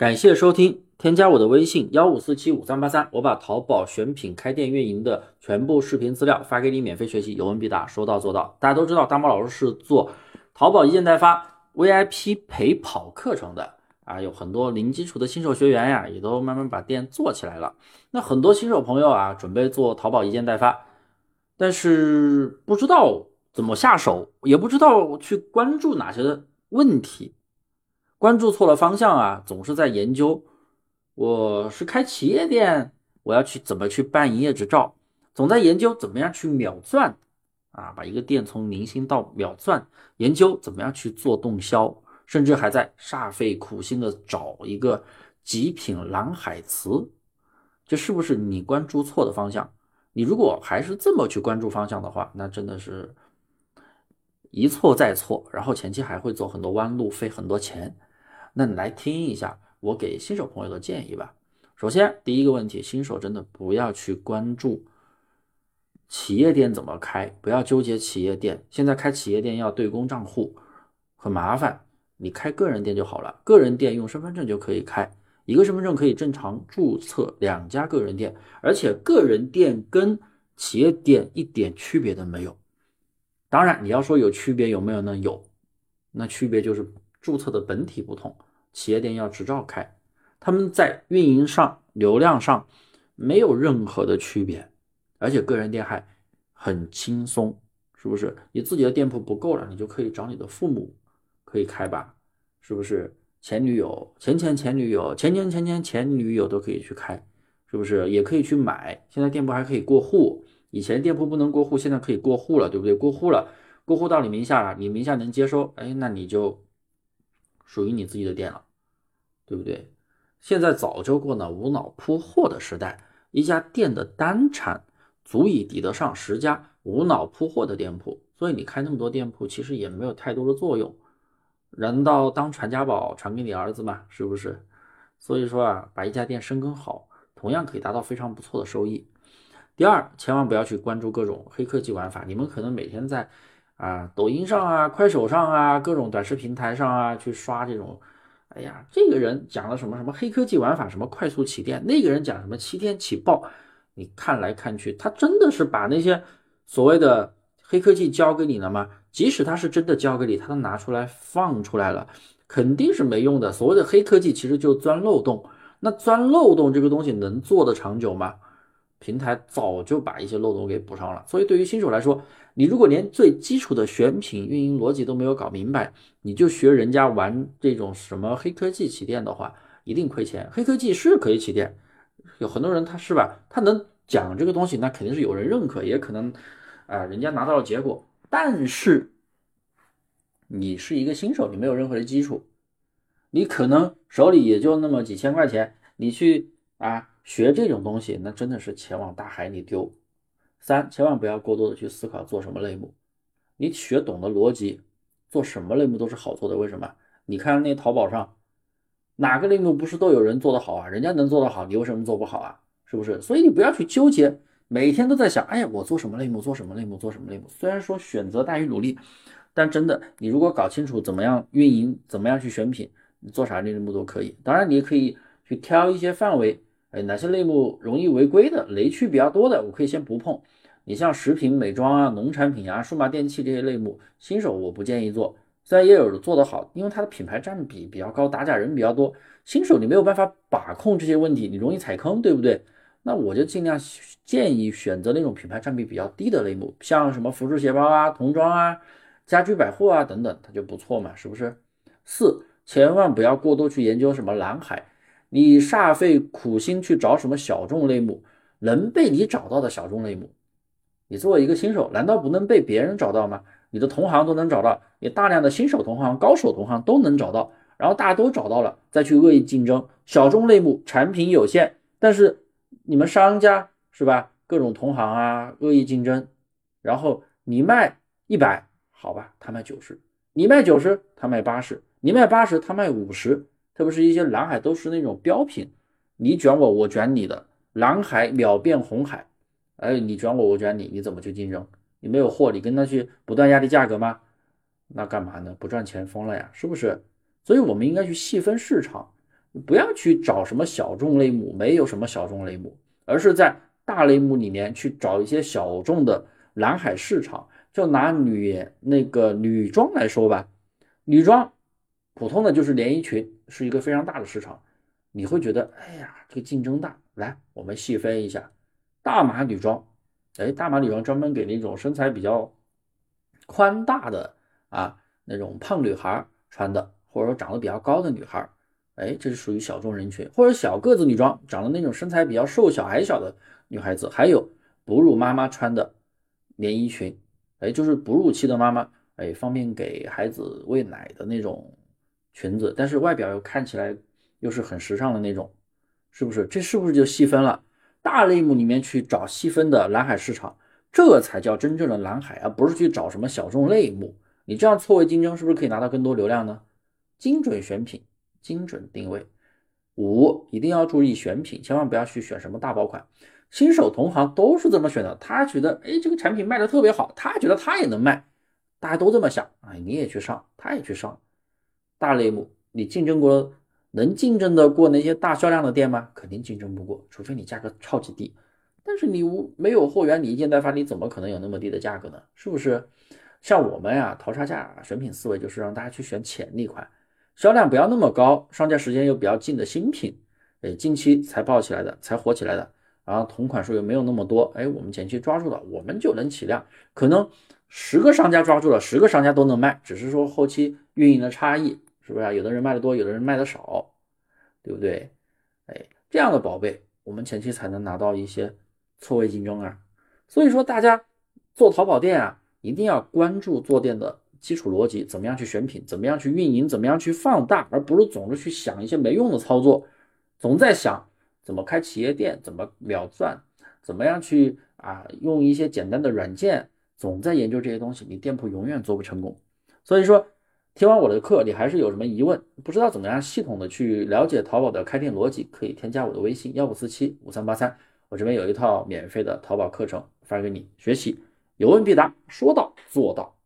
感谢收听，添加我的微信幺五四七五三八三，我把淘宝选品、开店、运营的全部视频资料发给你，免费学习，有问必答，说到做到。大家都知道，大猫老师是做淘宝一件代发 VIP 陪跑课程的啊，有很多零基础的新手学员呀，也都慢慢把店做起来了。那很多新手朋友啊，准备做淘宝一件代发，但是不知道怎么下手，也不知道去关注哪些问题。关注错了方向啊，总是在研究。我是开企业店，我要去怎么去办营业执照？总在研究怎么样去秒赚啊，把一个店从零星到秒赚。研究怎么样去做动销，甚至还在煞费苦心的找一个极品蓝海词。这是不是你关注错的方向？你如果还是这么去关注方向的话，那真的是一错再错，然后前期还会走很多弯路，费很多钱。那你来听一下我给新手朋友的建议吧。首先，第一个问题，新手真的不要去关注企业店怎么开，不要纠结企业店。现在开企业店要对公账户，很麻烦。你开个人店就好了，个人店用身份证就可以开，一个身份证可以正常注册两家个人店，而且个人店跟企业店一点区别都没有。当然，你要说有区别有没有呢？有，那区别就是。注册的本体不同，企业店要执照开，他们在运营上、流量上没有任何的区别，而且个人店还很轻松，是不是？你自己的店铺不够了，你就可以找你的父母可以开吧，是不是？前女友、前前前女友、前前前前前女友都可以去开，是不是？也可以去买，现在店铺还可以过户，以前店铺不能过户，现在可以过户了，对不对？过户了，过户到你名下了，你名下能接收，哎，那你就。属于你自己的店了，对不对？现在早就过了无脑铺货的时代，一家店的单产足以抵得上十家无脑铺货的店铺，所以你开那么多店铺其实也没有太多的作用。人到当传家宝传给你儿子嘛，是不是？所以说啊，把一家店深耕好，同样可以达到非常不错的收益。第二，千万不要去关注各种黑科技玩法，你们可能每天在。啊，抖音上啊，快手上啊，各种短视频台上啊，去刷这种，哎呀，这个人讲了什么什么黑科技玩法，什么快速起店，那个人讲什么七天起爆，你看来看去，他真的是把那些所谓的黑科技教给你了吗？即使他是真的教给你，他都拿出来放出来了，肯定是没用的。所谓的黑科技其实就钻漏洞，那钻漏洞这个东西能做得长久吗？平台早就把一些漏洞给补上了，所以对于新手来说，你如果连最基础的选品运营逻辑都没有搞明白，你就学人家玩这种什么黑科技起店的话，一定亏钱。黑科技是可以起店，有很多人他是吧，他能讲这个东西，那肯定是有人认可，也可能啊，人家拿到了结果。但是你是一个新手，你没有任何的基础，你可能手里也就那么几千块钱，你去啊。学这种东西，那真的是钱往大海里丢。三，千万不要过多的去思考做什么类目，你学懂了逻辑，做什么类目都是好做的。为什么？你看那淘宝上哪个类目不是都有人做得好啊？人家能做得好，你为什么做不好啊？是不是？所以你不要去纠结，每天都在想，哎呀，我做什么类目，做什么类目，做什么类目。虽然说选择大于努力，但真的，你如果搞清楚怎么样运营，怎么样去选品，你做啥类目都可以。当然，你也可以去挑一些范围。哎，哪些类目容易违规的、雷区比较多的，我可以先不碰。你像食品、美妆啊、农产品啊、数码电器这些类目，新手我不建议做。虽然也有做得好，因为它的品牌占比比较高，打假人比较多。新手你没有办法把控这些问题，你容易踩坑，对不对？那我就尽量建议选择那种品牌占比比较低的类目，像什么服饰鞋包啊、童装啊、家居百货啊等等，它就不错嘛，是不是？四，千万不要过多去研究什么蓝海。你煞费苦心去找什么小众类目，能被你找到的小众类目，你作为一个新手，难道不能被别人找到吗？你的同行都能找到，你大量的新手同行、高手同行都能找到，然后大家都找到了，再去恶意竞争。小众类目产品有限，但是你们商家是吧？各种同行啊，恶意竞争，然后你卖一百，好吧，他卖九十；你卖九十，他卖八十；你卖八十，他卖五十。特别是一些蓝海都是那种标品，你卷我，我卷你的蓝海秒变红海，哎，你卷我，我卷你，你怎么去竞争？你没有货，你跟他去不断压低价格吗？那干嘛呢？不赚钱疯了呀，是不是？所以我们应该去细分市场，不要去找什么小众类目，没有什么小众类目，而是在大类目里面去找一些小众的蓝海市场。就拿女那个女装来说吧，女装普通的就是连衣裙，是一个非常大的市场。你会觉得，哎呀，这个竞争大。来，我们细分一下，大码女装，哎，大码女装专门给那种身材比较宽大的啊，那种胖女孩穿的，或者说长得比较高的女孩，哎，这是属于小众人群。或者小个子女装，长得那种身材比较瘦小矮小的女孩子，还有哺乳妈妈穿的连衣裙。哎，就是哺乳期的妈妈，哎，方便给孩子喂奶的那种裙子，但是外表又看起来又是很时尚的那种，是不是？这是不是就细分了大类目里面去找细分的蓝海市场，这才叫真正的蓝海，而不是去找什么小众类目。你这样错位竞争，是不是可以拿到更多流量呢？精准选品，精准定位。五，一定要注意选品，千万不要去选什么大爆款。新手同行都是这么选的，他觉得哎这个产品卖的特别好，他觉得他也能卖，大家都这么想，哎你也去上，他也去上，大类目你竞争过能竞争得过那些大销量的店吗？肯定竞争不过，除非你价格超级低，但是你无没有货源，你一件代发，你怎么可能有那么低的价格呢？是不是？像我们呀，淘差价选品思维就是让大家去选潜力款，销量不要那么高，上架时间又比较近的新品，哎近期才爆起来的，才火起来的。然后同款数又没有那么多，哎，我们前期抓住了，我们就能起量。可能十个商家抓住了，十个商家都能卖，只是说后期运营的差异，是不是啊？有的人卖的多，有的人卖的少，对不对？哎，这样的宝贝，我们前期才能拿到一些错位竞争啊。所以说，大家做淘宝店啊，一定要关注做店的基础逻辑，怎么样去选品，怎么样去运营，怎么样去放大，而不是总是去想一些没用的操作，总在想。怎么开企业店？怎么秒赚？怎么样去啊？用一些简单的软件，总在研究这些东西，你店铺永远做不成功。所以说，听完我的课，你还是有什么疑问，不知道怎么样系统的去了解淘宝的开店逻辑，可以添加我的微信幺五四七五三八三，我这边有一套免费的淘宝课程发给你学习，有问必答，说到做到。